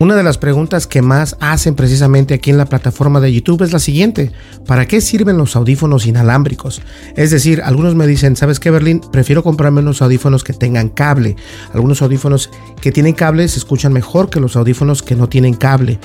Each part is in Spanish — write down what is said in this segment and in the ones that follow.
Una de las preguntas que más hacen precisamente aquí en la plataforma de YouTube es la siguiente. ¿Para qué sirven los audífonos inalámbricos? Es decir, algunos me dicen, ¿sabes qué, Berlín? Prefiero comprarme unos audífonos que tengan cable. Algunos audífonos que tienen cable se escuchan mejor que los audífonos que no tienen cable.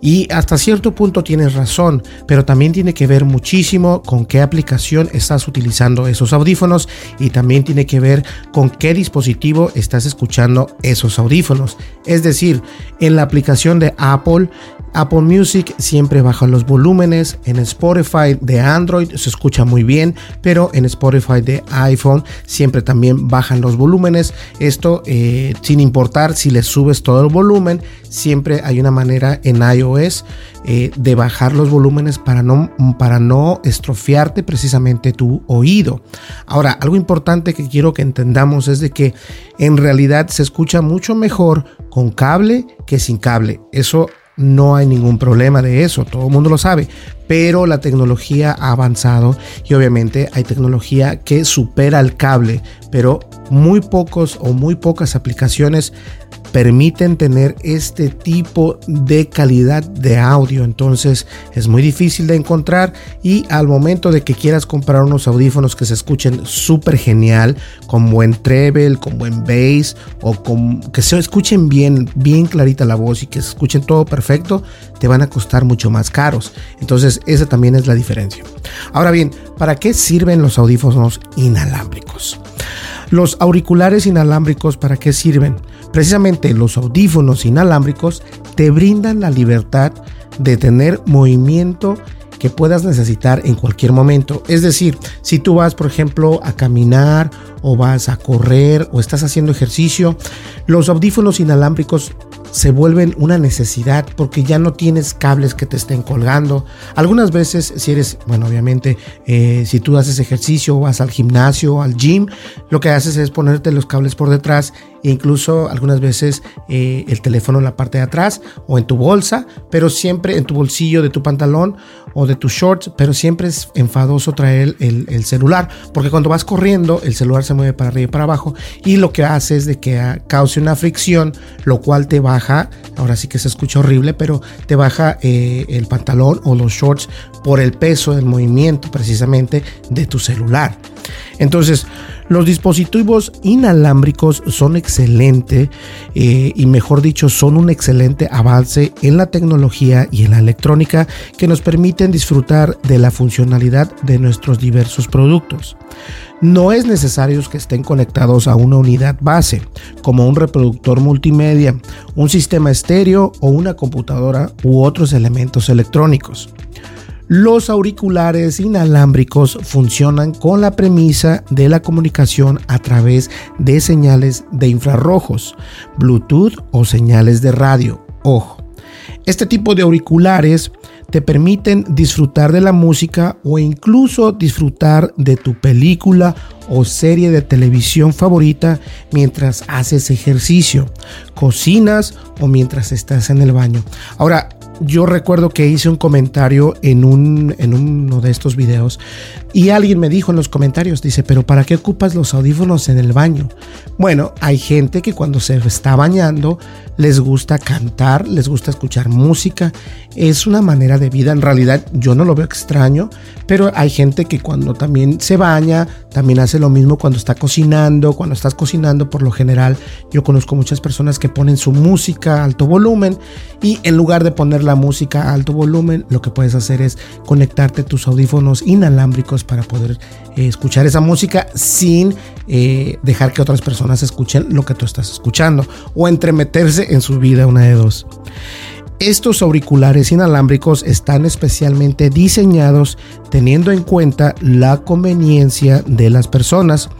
Y hasta cierto punto tienes razón, pero también tiene que ver muchísimo con qué aplicación estás utilizando esos audífonos y también tiene que ver con qué dispositivo estás escuchando esos audífonos. Es decir, en la aplicación de Apple, Apple Music siempre baja los volúmenes, en Spotify de Android se escucha muy bien, pero en Spotify de iPhone siempre también bajan los volúmenes. Esto eh, sin importar si le subes todo el volumen, siempre hay una manera en iOS eh, de bajar los volúmenes para no, para no estrofiarte precisamente tu oído. Ahora, algo importante que quiero que entendamos es de que en realidad se escucha mucho mejor con cable que sin cable. Eso no hay ningún problema de eso, todo el mundo lo sabe, pero la tecnología ha avanzado y obviamente hay tecnología que supera el cable, pero muy pocos o muy pocas aplicaciones permiten tener este tipo de calidad de audio. Entonces es muy difícil de encontrar y al momento de que quieras comprar unos audífonos que se escuchen súper genial, con buen treble, con buen bass o con, que se escuchen bien, bien clarita la voz y que se escuchen todo perfecto, te van a costar mucho más caros. Entonces esa también es la diferencia. Ahora bien, ¿para qué sirven los audífonos inalámbricos? Los auriculares inalámbricos, ¿para qué sirven? Precisamente los audífonos inalámbricos te brindan la libertad de tener movimiento que puedas necesitar en cualquier momento. Es decir, si tú vas, por ejemplo, a caminar o vas a correr o estás haciendo ejercicio, los audífonos inalámbricos se vuelven una necesidad porque ya no tienes cables que te estén colgando. Algunas veces, si eres, bueno, obviamente, eh, si tú haces ejercicio vas al gimnasio al gym, lo que haces es ponerte los cables por detrás incluso algunas veces eh, el teléfono en la parte de atrás o en tu bolsa, pero siempre en tu bolsillo de tu pantalón o de tus shorts, pero siempre es enfadoso traer el, el celular porque cuando vas corriendo el celular se mueve para arriba y para abajo y lo que hace es de que cause una fricción, lo cual te baja, ahora sí que se escucha horrible, pero te baja eh, el pantalón o los shorts por el peso del movimiento precisamente de tu celular. Entonces, los dispositivos inalámbricos son excelentes eh, y mejor dicho son un excelente avance en la tecnología y en la electrónica que nos permiten disfrutar de la funcionalidad de nuestros diversos productos. No es necesario que estén conectados a una unidad base, como un reproductor multimedia, un sistema estéreo o una computadora u otros elementos electrónicos. Los auriculares inalámbricos funcionan con la premisa de la comunicación a través de señales de infrarrojos, Bluetooth o señales de radio. Ojo, este tipo de auriculares te permiten disfrutar de la música o incluso disfrutar de tu película o serie de televisión favorita mientras haces ejercicio, cocinas o mientras estás en el baño. Ahora, yo recuerdo que hice un comentario en, un, en uno de estos videos y alguien me dijo en los comentarios, dice, pero ¿para qué ocupas los audífonos en el baño? Bueno, hay gente que cuando se está bañando les gusta cantar, les gusta escuchar música, es una manera de vida, en realidad yo no lo veo extraño, pero hay gente que cuando también se baña, también hace lo mismo cuando está cocinando, cuando estás cocinando por lo general, yo conozco muchas personas que ponen su música a alto volumen y en lugar de poner música a alto volumen, lo que puedes hacer es conectarte tus audífonos inalámbricos para poder eh, escuchar esa música sin eh, dejar que otras personas escuchen lo que tú estás escuchando o entremeterse en su vida una de dos. Estos auriculares inalámbricos están especialmente diseñados teniendo en cuenta la conveniencia de las personas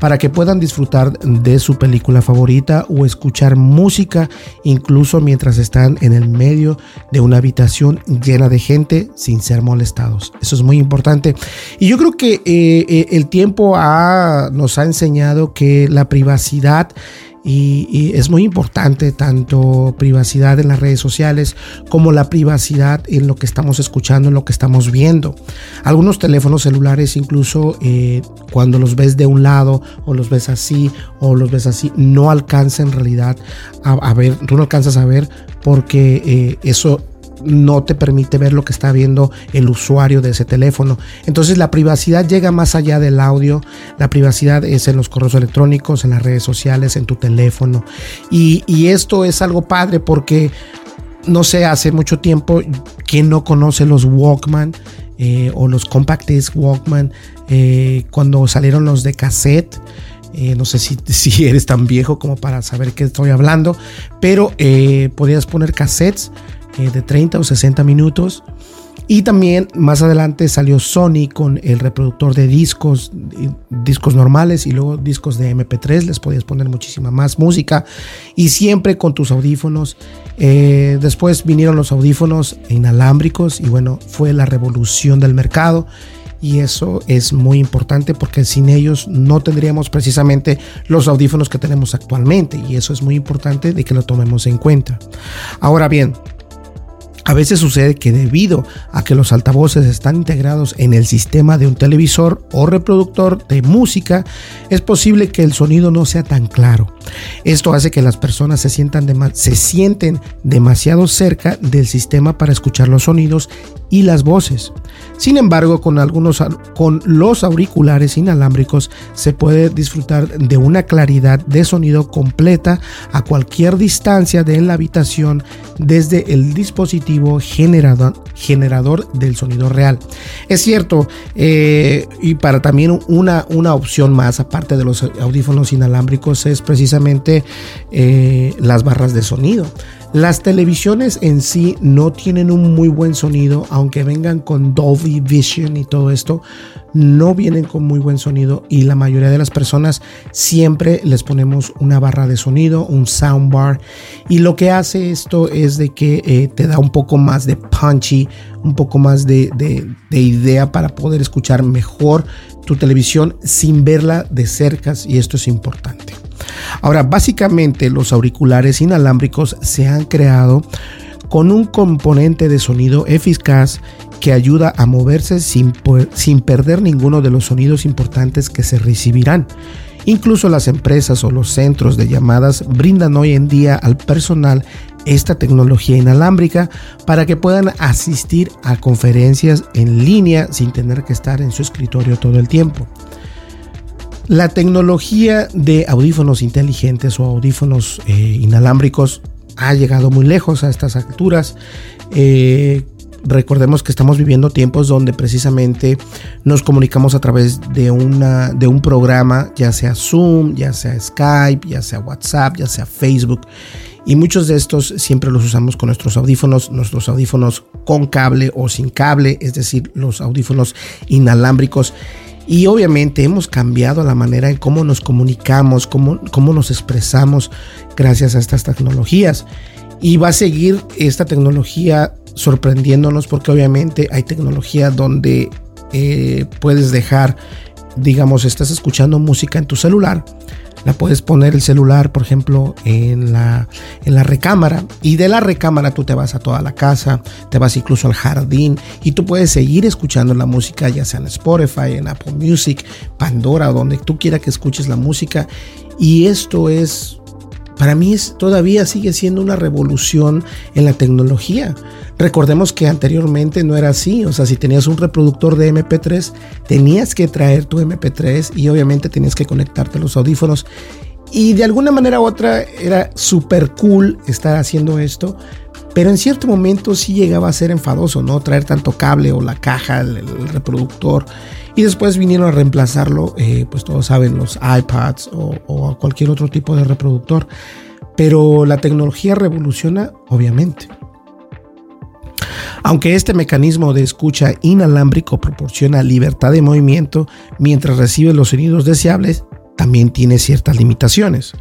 para que puedan disfrutar de su película favorita o escuchar música incluso mientras están en el medio de una habitación llena de gente sin ser molestados. Eso es muy importante. Y yo creo que eh, eh, el tiempo nos ha enseñado que la privacidad y, es muy importante tanto privacidad en las redes sociales como la privacidad en lo que estamos escuchando, en lo que estamos viendo. Algunos teléfonos celulares incluso eh, cuando los ves de un lado o los ves así o los ves así, no alcanza en realidad a, ver, tú no alcanzas a ver porque eh, eso no te permite ver lo que está viendo el usuario de ese teléfono. Entonces la privacidad llega más allá del audio. La privacidad es en los correos electrónicos, en las redes sociales, en tu teléfono. Y, esto es algo padre porque, no sé, hace mucho tiempo, quien no conoce los Walkman? Eh, o los Compact Disc Walkman, eh, cuando salieron los de cassette, eh, no sé si, si, eres tan viejo como para saber qué estoy hablando, pero podías poner cassettes de 30 o 60 minutos. Y también más adelante salió Sony con el reproductor de discos, discos normales y luego discos de MP3. Les podías poner muchísima más música y siempre con tus audífonos. Eh, después vinieron los audífonos inalámbricos y bueno, fue la revolución del mercado. Y eso es muy importante porque sin ellos no tendríamos precisamente los audífonos que tenemos actualmente. Y eso es muy importante de que lo tomemos en cuenta. Ahora bien, a veces sucede que debido a que los altavoces están integrados en el sistema de un televisor o reproductor de música, es posible que el sonido no sea tan claro. Esto hace que las personas se, sientan se sienten demasiado cerca del sistema para escuchar los sonidos y las voces. Sin embargo, con algunos con los auriculares inalámbricos se puede disfrutar de una claridad de sonido completa a cualquier distancia de la habitación desde el dispositivo generador, del sonido real. Es cierto, eh, y para también una, una opción más, aparte de los audífonos inalámbricos, es precisamente eh, las barras de sonido. Las televisiones en sí no tienen un muy buen sonido, aunque vengan con Dolby Vision y todo esto, no vienen con muy buen sonido y la mayoría de las personas siempre les ponemos una barra de sonido, un soundbar y lo que hace esto es de que eh, te da un poco más de punchy, un poco más de, de idea para poder escuchar mejor tu televisión sin verla de cerca y esto es importante. Ahora, básicamente los auriculares inalámbricos se han creado con un componente de sonido eficaz que ayuda a moverse sin, sin perder ninguno de los sonidos importantes que se recibirán. Incluso las empresas o los centros de llamadas brindan hoy en día al personal esta tecnología inalámbrica para que puedan asistir a conferencias en línea sin tener que estar en su escritorio todo el tiempo. La tecnología de audífonos inteligentes o audífonos eh, inalámbricos ha llegado muy lejos a estas alturas. Eh, recordemos que estamos viviendo tiempos donde precisamente nos comunicamos a través de, una, de un programa, ya sea Zoom, ya sea Skype, ya sea WhatsApp, ya sea Facebook. Y muchos de estos siempre los usamos con nuestros audífonos, nuestros audífonos con cable o sin cable, es decir, los audífonos inalámbricos. Y obviamente hemos cambiado la manera en cómo nos comunicamos, cómo, cómo nos expresamos gracias a estas tecnologías. Y va a seguir esta tecnología sorprendiéndonos porque obviamente hay tecnología donde eh, puedes dejar, digamos, estás escuchando música en tu celular, la puedes poner el celular, por ejemplo, en la, en la recámara y de la recámara tú te vas a toda la casa, te vas incluso al jardín y tú puedes seguir escuchando la música, ya sea en Spotify, en Apple Music, Pandora, donde tú quieras que escuches la música. Y esto es para mí es, todavía sigue siendo una revolución en la tecnología. Recordemos que anteriormente no era así, o sea, si tenías un reproductor de MP3, tenías que traer tu MP3 y obviamente tenías que conectarte a los audífonos. Y de alguna manera u otra era súper cool estar haciendo esto, pero en cierto momento sí llegaba a ser enfadoso, ¿no? Traer tanto cable o la caja, el, reproductor. Y después vinieron a reemplazarlo, eh, pues todos saben, los iPads o, o cualquier otro tipo de reproductor. Pero la tecnología revoluciona, obviamente. Aunque este mecanismo de escucha inalámbrico proporciona libertad de movimiento mientras recibe los sonidos deseables, también tiene ciertas limitaciones.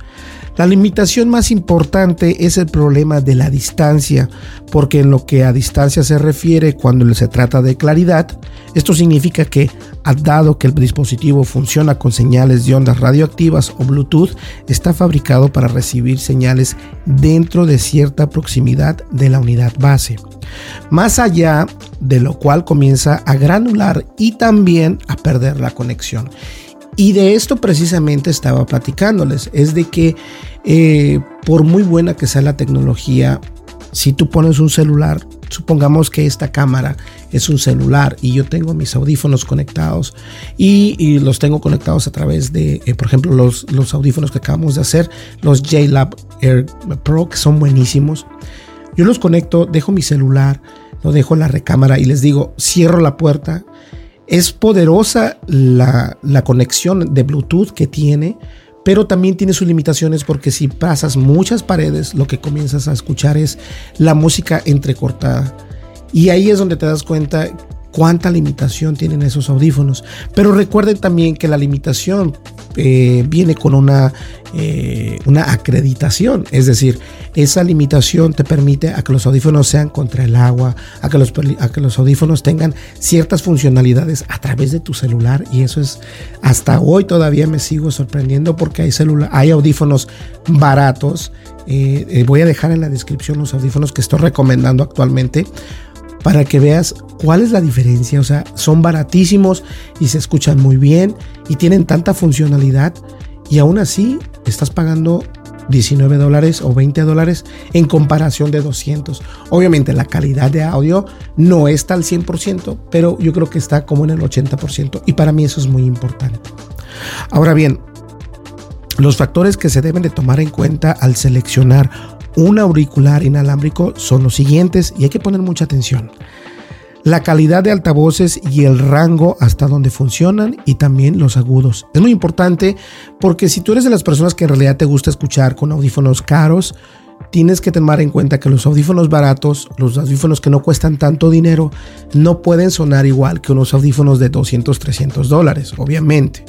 La limitación más importante es el problema de la distancia, porque en lo que a distancia se refiere cuando se trata de claridad, esto significa que, dado que el dispositivo funciona con señales de ondas radioactivas o Bluetooth, está fabricado para recibir señales dentro de cierta proximidad de la unidad base. Más allá de lo cual comienza a granular y también a perder la conexión. Y de esto precisamente estaba platicándoles, es de que eh, por muy buena que sea la tecnología, si tú pones un celular, supongamos que esta cámara es un celular y yo tengo mis audífonos conectados y, los tengo conectados a través de, eh, por ejemplo, los, los audífonos que acabamos de hacer, los JLab Air Pro, que son buenísimos. Yo los conecto, dejo mi celular, lo dejo en la recámara y les digo, cierro la puerta, es poderosa la, conexión de Bluetooth que tiene, pero también tiene sus limitaciones porque si pasas muchas paredes, lo que comienzas a escuchar es la música entrecortada. Y ahí es donde te das cuenta cuánta limitación tienen esos audífonos. Pero recuerden también que la limitación eh, viene con una, eh, una acreditación, es decir, esa limitación te permite a que los audífonos sean contra el agua, a que los, a que los audífonos tengan ciertas funcionalidades a través de tu celular y eso es hasta hoy todavía me sigo sorprendiendo porque hay, hay audífonos baratos. Eh, voy a dejar en la descripción los audífonos que estoy recomendando actualmente para que veas cuál es la diferencia. O sea, son baratísimos y se escuchan muy bien y tienen tanta funcionalidad y aún así estás pagando 19 dólares o 20 dólares en comparación de 200. Obviamente la calidad de audio no está al 100%, pero yo creo que está como en el 80% y para mí eso es muy importante. Ahora bien, los factores que se deben de tomar en cuenta al seleccionar un auricular inalámbrico son los siguientes y hay que poner mucha atención. La calidad de altavoces y el rango hasta donde funcionan y también los agudos. Es muy importante porque si tú eres de las personas que en realidad te gusta escuchar con audífonos caros, tienes que tomar en cuenta que los audífonos baratos, los audífonos que no cuestan tanto dinero, no pueden sonar igual que unos audífonos de 200, 300 dólares, obviamente,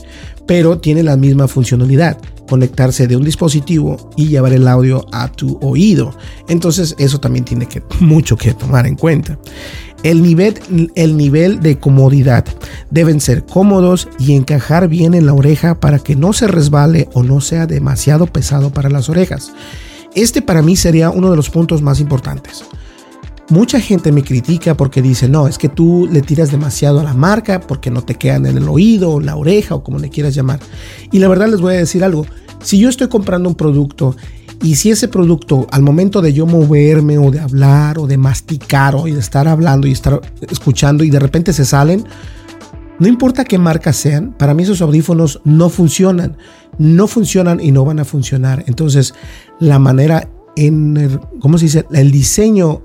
pero tienen la misma funcionalidad, conectarse de un dispositivo y llevar el audio a tu oído. Entonces eso también tiene que, mucho que tomar en cuenta. El nivel, el nivel de comodidad deben ser cómodos y encajar bien en la oreja para que no se resbale o no sea demasiado pesado para las orejas. Este para mí sería uno de los puntos más importantes. Mucha gente me critica porque dice, no, es que tú le tiras demasiado a la marca porque no te quedan en el oído, la oreja o como le quieras llamar. Y la verdad les voy a decir algo, si yo estoy comprando un producto y si ese producto al momento de yo moverme o de hablar o de masticar o de estar hablando y estar escuchando y de repente se salen, no importa qué marca sean, para mí esos audífonos no funcionan. No funcionan y no van a funcionar. Entonces, la manera en, ¿cómo se dice? El diseño,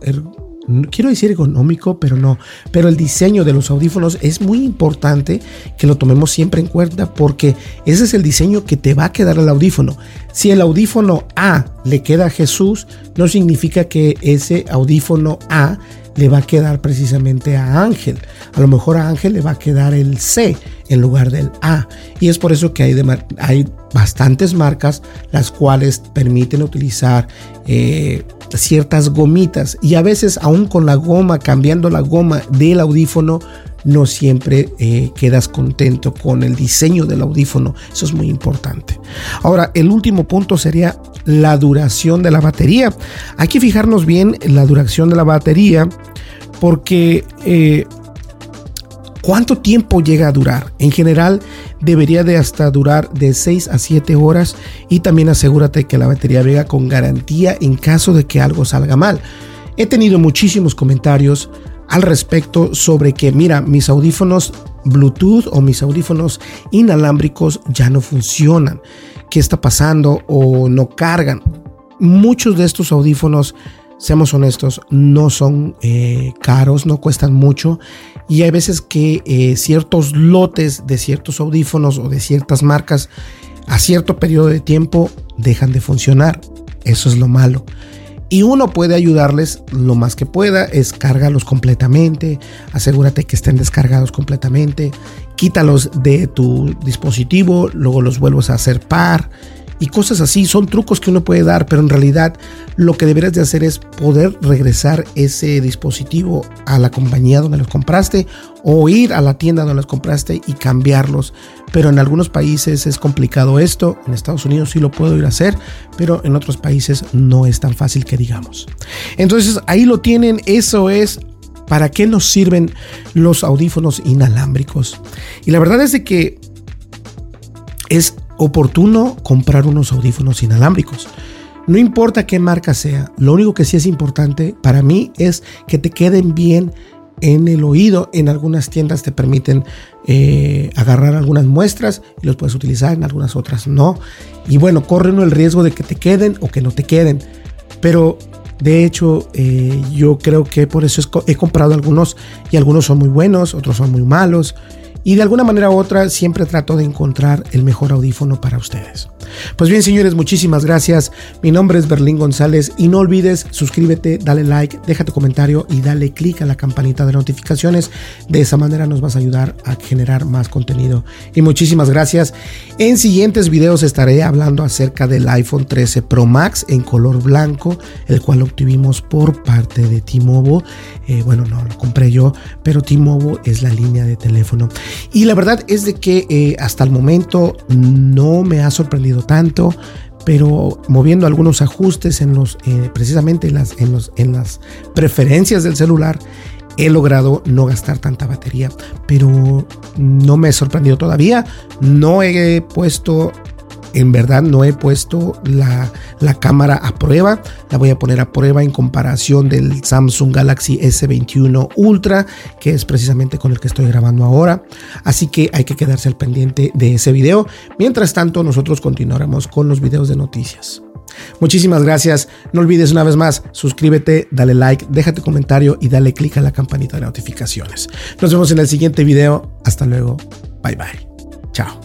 quiero decir económico, pero no. Pero el diseño de los audífonos es muy importante que lo tomemos siempre en cuenta porque ese es el diseño que te va a quedar al audífono. Si el audífono A le queda a Jesús, no significa que ese audífono A le va a quedar precisamente a Ángel. A lo mejor a Ángel le va a quedar el C en lugar del A. Y es por eso que hay, hay bastantes marcas las cuales permiten utilizar eh, ciertas gomitas. Y a veces aún con la goma, cambiando la goma del audífono, no siempre eh, quedas contento con el diseño del audífono. Eso es muy importante. Ahora, el último punto sería la duración de la batería. Hay que fijarnos bien en la duración de la batería porque eh, ¿cuánto tiempo llega a durar? En general debería de hasta durar de 6 a 7 horas y también asegúrate que la batería venga con garantía en caso de que algo salga mal. He tenido muchísimos comentarios al respecto sobre que, mira, mis audífonos Bluetooth o mis audífonos inalámbricos ya no funcionan. ¿Qué está pasando? O no cargan. Muchos de estos audífonos, seamos honestos, no son eh, caros, no cuestan mucho. Y hay veces que eh, ciertos lotes de ciertos audífonos o de ciertas marcas a cierto periodo de tiempo dejan de funcionar. Eso es lo malo y uno puede ayudarles lo más que pueda, es cárgalos completamente, asegúrate que estén descargados completamente, quítalos de tu dispositivo, luego los vuelves a hacer par y cosas así. Son trucos que uno puede dar, pero en realidad lo que deberías de hacer es poder regresar ese dispositivo a la compañía donde los compraste o ir a la tienda donde los compraste y cambiarlos. Pero en algunos países es complicado esto. En Estados Unidos sí lo puedo ir a hacer, pero en otros países no es tan fácil que digamos. Entonces ahí lo tienen. Eso es ¿Para qué nos sirven los audífonos inalámbricos? Y la verdad es de que es oportuno comprar unos audífonos inalámbricos. No importa qué marca sea, lo único que sí es importante para mí es que te queden bien en el oído. En algunas tiendas te permiten eh, agarrar algunas muestras y los puedes utilizar, en algunas otras no. Y bueno, corren el riesgo de que te queden o que no te queden. Pero de hecho, eh, yo creo que por eso he comprado algunos y algunos son muy buenos, otros son muy malos. Y de alguna manera u otra siempre trato de encontrar el mejor audífono para ustedes. Pues bien, señores, muchísimas gracias. Mi nombre es Berlín González y no olvides suscríbete, dale like, deja tu comentario y dale click a la campanita de notificaciones. De esa manera nos vas a ayudar a generar más contenido. Y muchísimas gracias. En siguientes videos estaré hablando acerca del iPhone 13 Pro Max en color blanco, el cual obtuvimos por parte de T-Mobile. Eh, bueno, no lo compré yo, pero T-Mobile es la línea de teléfono. Y la verdad es de que eh, hasta el momento no me ha sorprendido tanto, pero moviendo algunos ajustes en los, eh, precisamente en las, en, los, en las preferencias del celular, he logrado no gastar tanta batería, pero no me he sorprendido todavía. No he puesto en verdad no he puesto la, cámara a prueba. La voy a poner a prueba en comparación del Samsung Galaxy S21 Ultra, que es precisamente con el que estoy grabando ahora. Así que hay que quedarse al pendiente de ese video. Mientras tanto, nosotros continuaremos con los videos de noticias. Muchísimas gracias. No olvides una vez más, suscríbete, dale like, déjate comentario y dale click a la campanita de notificaciones. Nos vemos en el siguiente video. Hasta luego. Bye bye. Chao.